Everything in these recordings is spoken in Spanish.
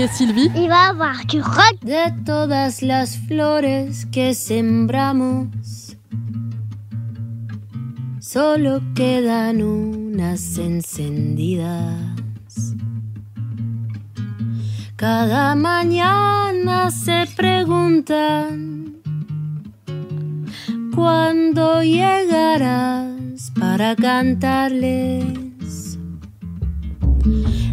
Casque d'Amélie et Sylvie. Il va avoir du rock. De todas las flores que sembramos, solo quedan unas encendidas. Cada mañana se preguntan cuándo llegarás para cantarles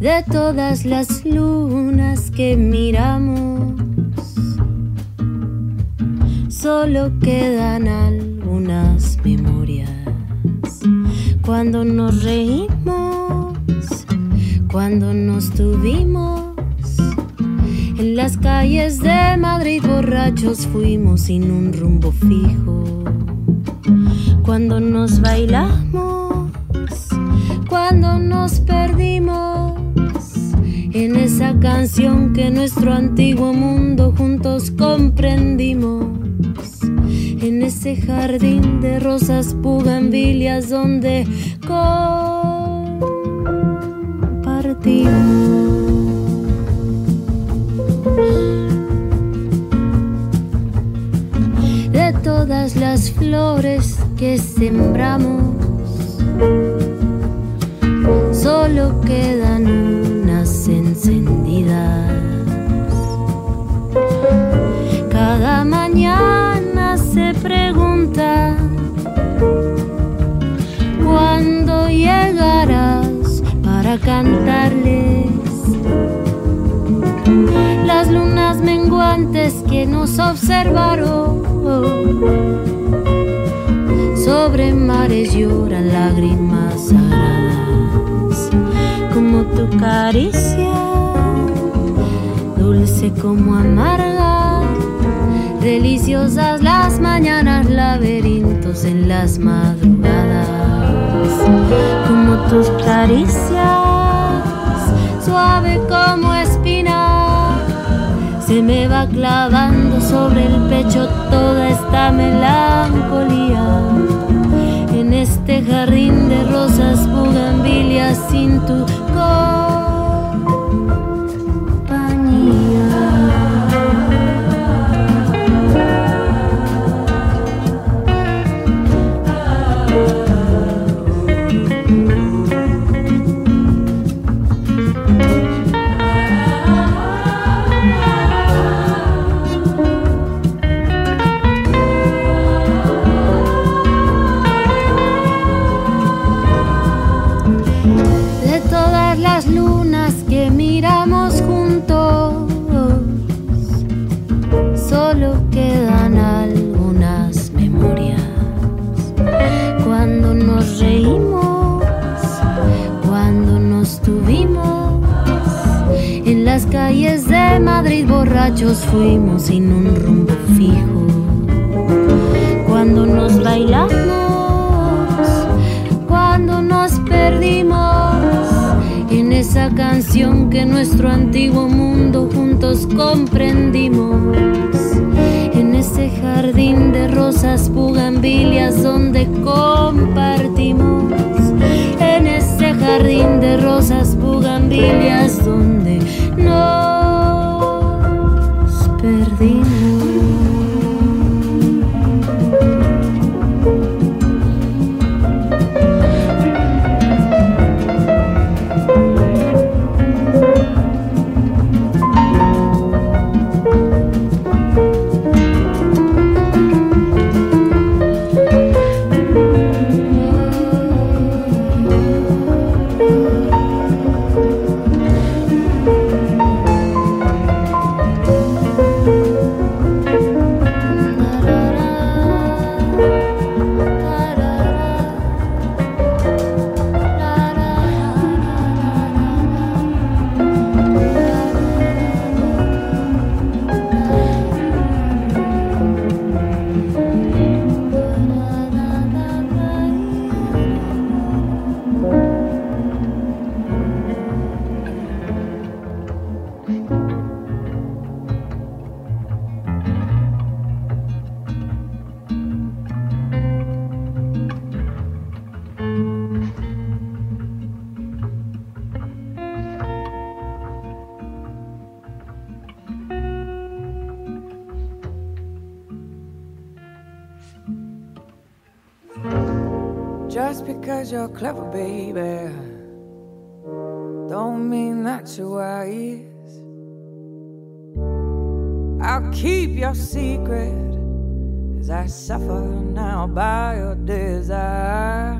de todas las lunas que miramos. Solo quedan algunas memorias cuando nos reímos, cuando nos tuvimos. En las calles de Madrid borrachos fuimos sin un rumbo fijo. Cuando nos bailamos, cuando nos perdimos en esa canción que nuestro antiguo mundo juntos comprendimos. En ese jardín de rosas pugambilias donde compartimos. De todas las flores que sembramos, solo quedan cantarles las lunas menguantes que nos observaron. Sobre mares lloran lágrimas sagradas, como tu caricia, dulce como amarga. Deliciosas las mañanas, laberintos en las madrugadas, como tus caricias, suave como espina se me va clavando sobre el pecho toda esta melancolía. En este jardín de rosas bugambilias sin tu fuimos sin un rumbo fijo. Cuando nos bailamos cuando nos perdimos en esa canción que nuestro antiguo mundo juntos comprendimos. En ese jardín de rosas pugambilias donde compartimos. En ese jardín de rosas pugambilias donde nos Just because you're clever, baby, don't mean that you're wise. I'll keep your secret as I suffer now by your desire.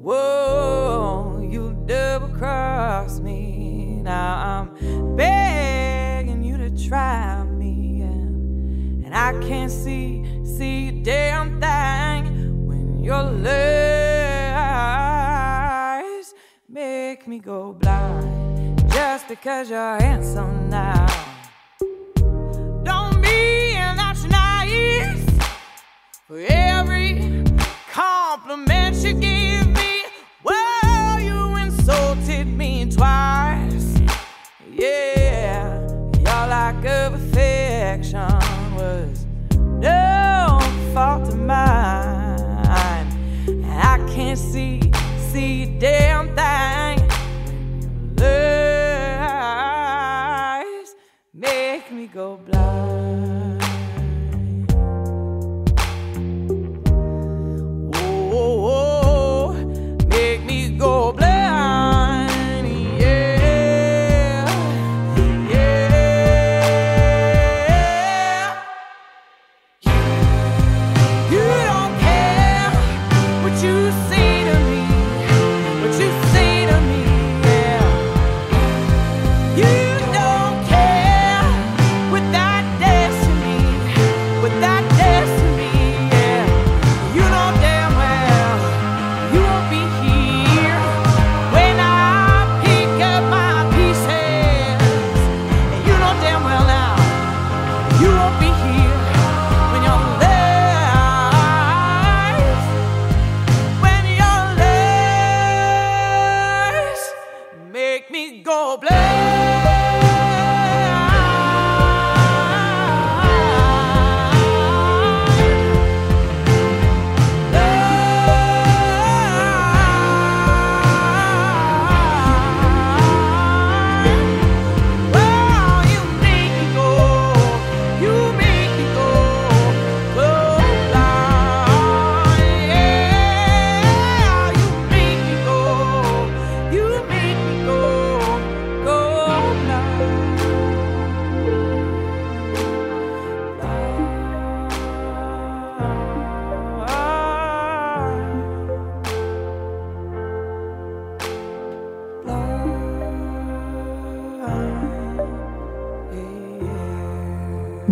Whoa, you double cross me. Now I'm begging you to try me, and, and I can't see, see a damn thing when you're love. make me go blind just because you're handsome now. Don't be that nice for every compliment you give. go blind.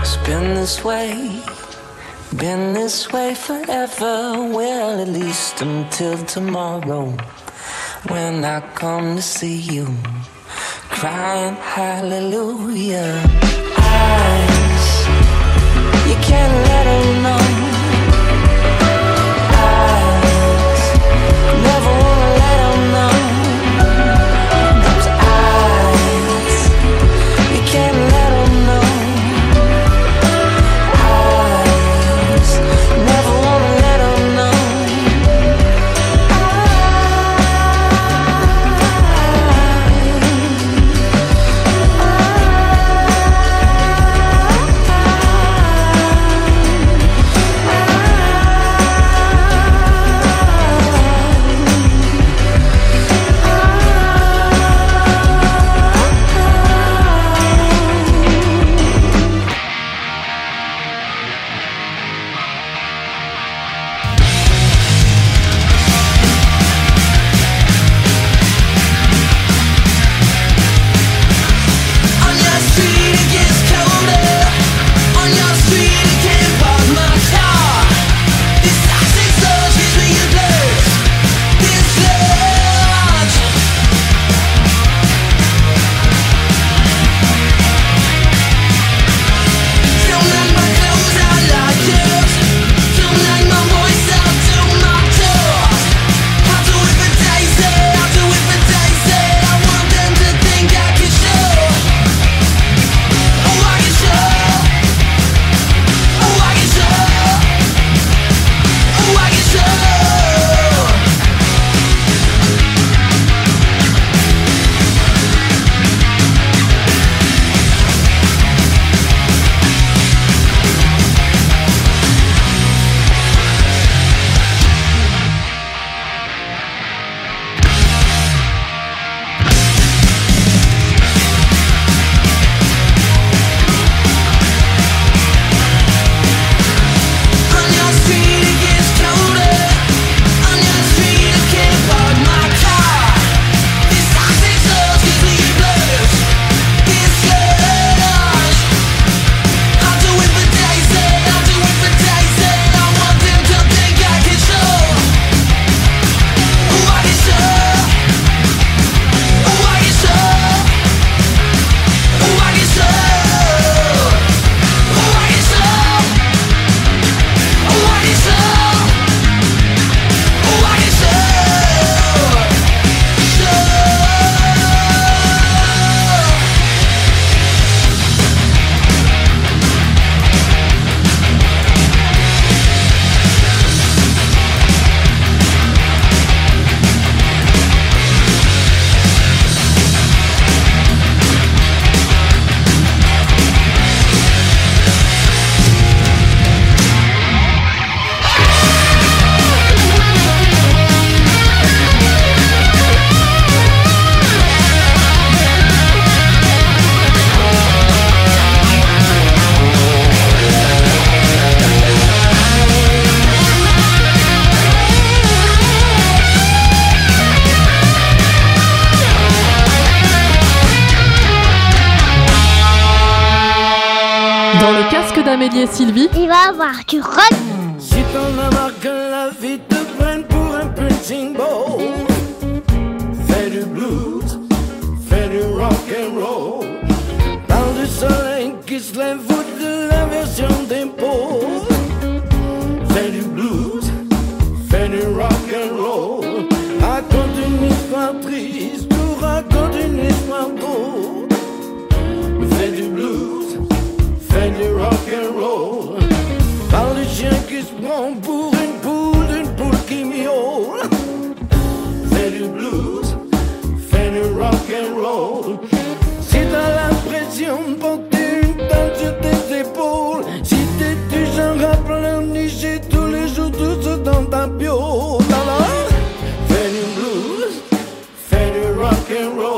It's been this way, been this way forever. Well, at least until tomorrow when I come to see you, crying hallelujah. Eyes, you can't let them know. d'Amélie et Sylvie, Il va avoir du rock. Si t'en as marre que la vie te prenne pour un punching ball, fais du blues, fais du rock and roll. Parle du soleil qui se lève ou de l'inversion des pôles. Pour une poule, une poule qui miaule. Fais du blues, fais du rock and roll. Si t'as l'impression de porter une tente sur tes épaules, si t'es du genre à pleurnicher tous les jours tout ce dans ta bio, alors fais du blues, fais du rock and roll.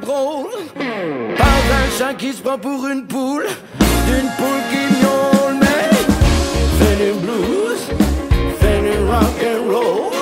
drôle. Par un chat qui se prend pour une poule. D'une poule qui miaule Mais fais du blues, fais du rock and roll.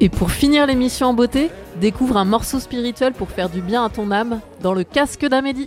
Et pour finir l'émission en beauté, découvre un morceau spirituel pour faire du bien à ton âme dans le casque d'Amélie.